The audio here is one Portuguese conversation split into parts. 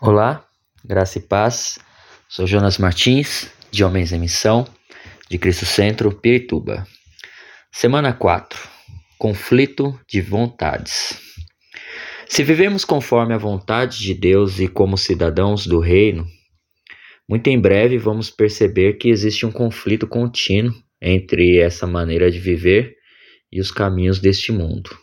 Olá, graça e paz. Sou Jonas Martins, de Homens em Missão, de Cristo Centro, Pirituba. Semana 4. Conflito de vontades. Se vivemos conforme a vontade de Deus e como cidadãos do reino, muito em breve vamos perceber que existe um conflito contínuo entre essa maneira de viver e os caminhos deste mundo.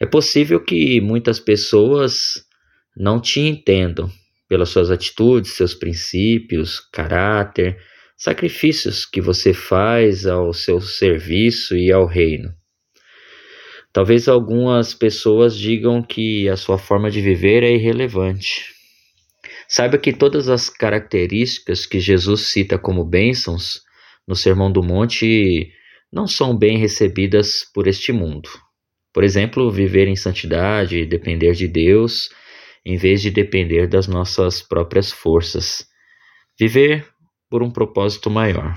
É possível que muitas pessoas não te entendam pelas suas atitudes, seus princípios, caráter, sacrifícios que você faz ao seu serviço e ao reino. Talvez algumas pessoas digam que a sua forma de viver é irrelevante. Saiba que todas as características que Jesus cita como bênçãos no Sermão do Monte não são bem recebidas por este mundo. Por exemplo, viver em santidade, depender de Deus, em vez de depender das nossas próprias forças. Viver por um propósito maior.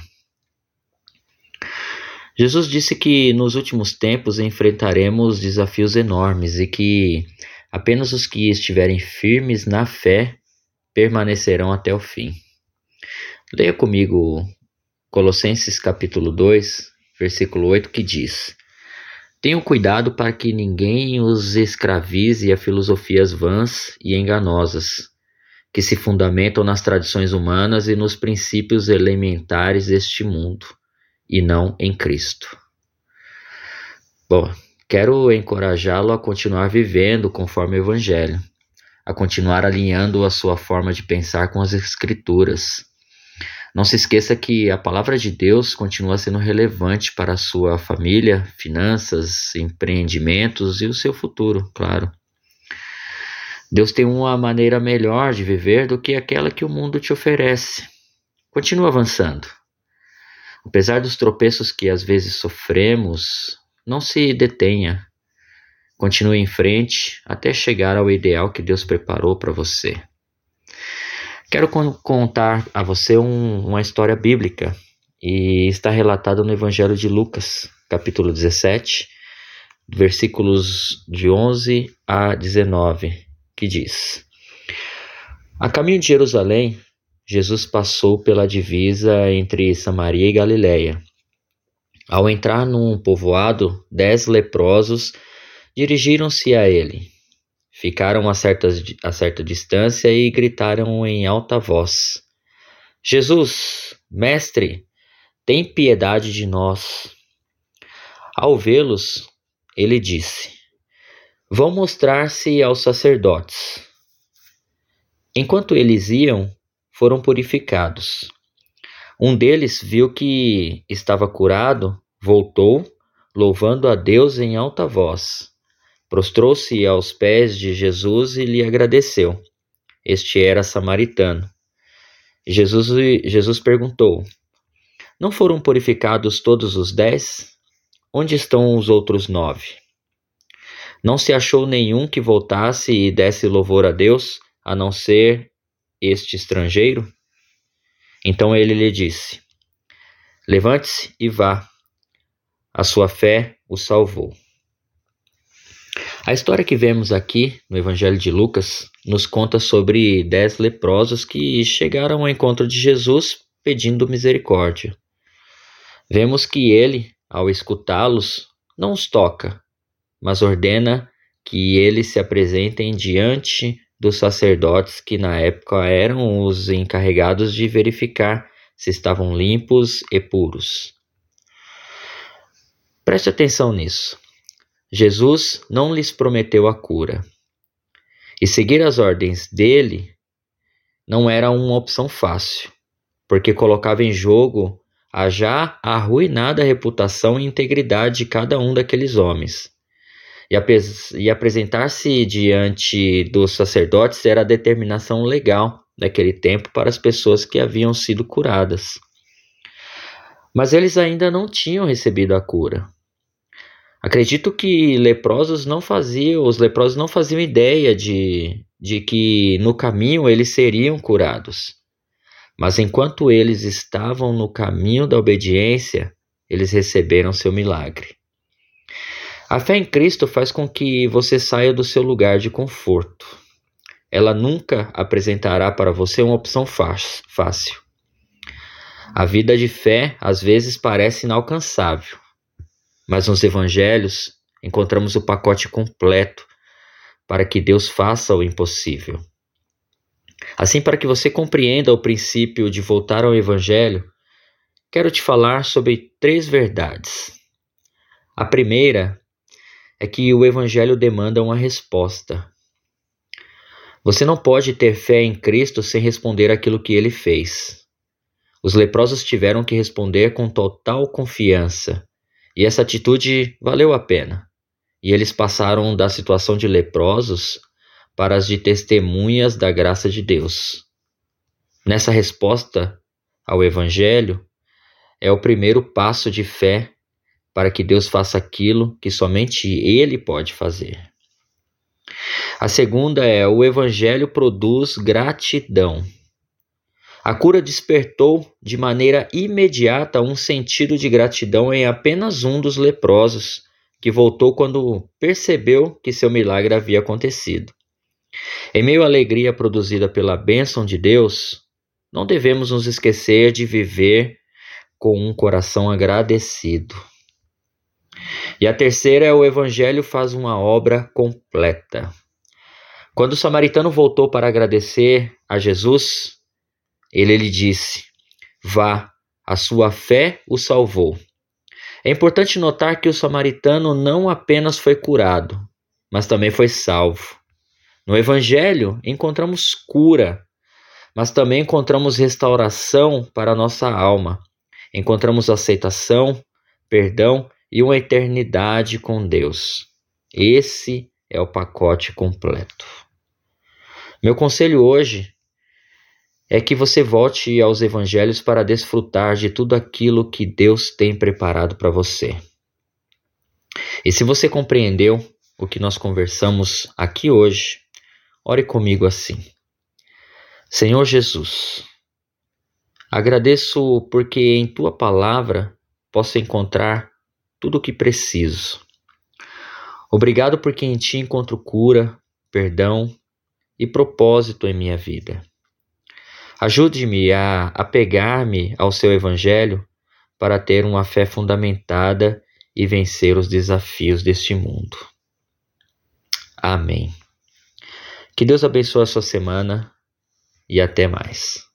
Jesus disse que nos últimos tempos enfrentaremos desafios enormes e que apenas os que estiverem firmes na fé permanecerão até o fim. Leia comigo Colossenses capítulo 2, versículo 8, que diz: Tenham cuidado para que ninguém os escravize a filosofias vãs e enganosas, que se fundamentam nas tradições humanas e nos princípios elementares deste mundo, e não em Cristo. Bom, quero encorajá-lo a continuar vivendo conforme o Evangelho, a continuar alinhando a sua forma de pensar com as Escrituras não se esqueça que a palavra de Deus continua sendo relevante para a sua família, finanças, empreendimentos e o seu futuro, claro. Deus tem uma maneira melhor de viver do que aquela que o mundo te oferece. Continua avançando. Apesar dos tropeços que às vezes sofremos, não se detenha. Continue em frente até chegar ao ideal que Deus preparou para você. Quero contar a você um, uma história bíblica e está relatada no Evangelho de Lucas, capítulo 17, versículos de 11 a 19, que diz: A caminho de Jerusalém, Jesus passou pela divisa entre Samaria e Galiléia. Ao entrar num povoado, dez leprosos dirigiram-se a ele. Ficaram a, certas, a certa distância e gritaram em alta voz: Jesus, Mestre, tem piedade de nós. Ao vê-los, ele disse: Vão mostrar-se aos sacerdotes. Enquanto eles iam, foram purificados. Um deles viu que estava curado, voltou, louvando a Deus em alta voz. Prostrou-se aos pés de Jesus e lhe agradeceu. Este era samaritano. Jesus, Jesus perguntou: Não foram purificados todos os dez? Onde estão os outros nove? Não se achou nenhum que voltasse e desse louvor a Deus, a não ser este estrangeiro? Então ele lhe disse: Levante-se e vá. A sua fé o salvou. A história que vemos aqui no Evangelho de Lucas nos conta sobre dez leprosos que chegaram ao encontro de Jesus pedindo misericórdia. Vemos que ele, ao escutá-los, não os toca, mas ordena que eles se apresentem diante dos sacerdotes que na época eram os encarregados de verificar se estavam limpos e puros. Preste atenção nisso. Jesus não lhes prometeu a cura. E seguir as ordens dele não era uma opção fácil, porque colocava em jogo a já arruinada reputação e integridade de cada um daqueles homens. E, e apresentar-se diante dos sacerdotes era a determinação legal daquele tempo para as pessoas que haviam sido curadas. Mas eles ainda não tinham recebido a cura. Acredito que leprosos não faziam, os leprosos não faziam ideia de, de que no caminho eles seriam curados. Mas enquanto eles estavam no caminho da obediência, eles receberam seu milagre. A fé em Cristo faz com que você saia do seu lugar de conforto. ela nunca apresentará para você uma opção fácil. A vida de fé às vezes parece inalcançável, mas nos evangelhos encontramos o pacote completo para que Deus faça o impossível. Assim, para que você compreenda o princípio de voltar ao evangelho, quero te falar sobre três verdades. A primeira é que o evangelho demanda uma resposta. Você não pode ter fé em Cristo sem responder aquilo que ele fez. Os leprosos tiveram que responder com total confiança, e essa atitude valeu a pena. E eles passaram da situação de leprosos para as de testemunhas da graça de Deus. Nessa resposta ao Evangelho, é o primeiro passo de fé para que Deus faça aquilo que somente Ele pode fazer. A segunda é: o Evangelho produz gratidão. A cura despertou de maneira imediata um sentido de gratidão em apenas um dos leprosos, que voltou quando percebeu que seu milagre havia acontecido. Em meio à alegria produzida pela bênção de Deus, não devemos nos esquecer de viver com um coração agradecido. E a terceira é o Evangelho faz uma obra completa. Quando o samaritano voltou para agradecer a Jesus, ele lhe disse: Vá, a sua fé o salvou. É importante notar que o samaritano não apenas foi curado, mas também foi salvo. No Evangelho encontramos cura, mas também encontramos restauração para a nossa alma. Encontramos aceitação, perdão e uma eternidade com Deus. Esse é o pacote completo. Meu conselho hoje é que você volte aos evangelhos para desfrutar de tudo aquilo que Deus tem preparado para você. E se você compreendeu o que nós conversamos aqui hoje, ore comigo assim. Senhor Jesus, agradeço porque em tua palavra posso encontrar tudo o que preciso. Obrigado porque em ti encontro cura, perdão e propósito em minha vida. Ajude-me a apegar-me ao seu Evangelho para ter uma fé fundamentada e vencer os desafios deste mundo. Amém. Que Deus abençoe a sua semana e até mais.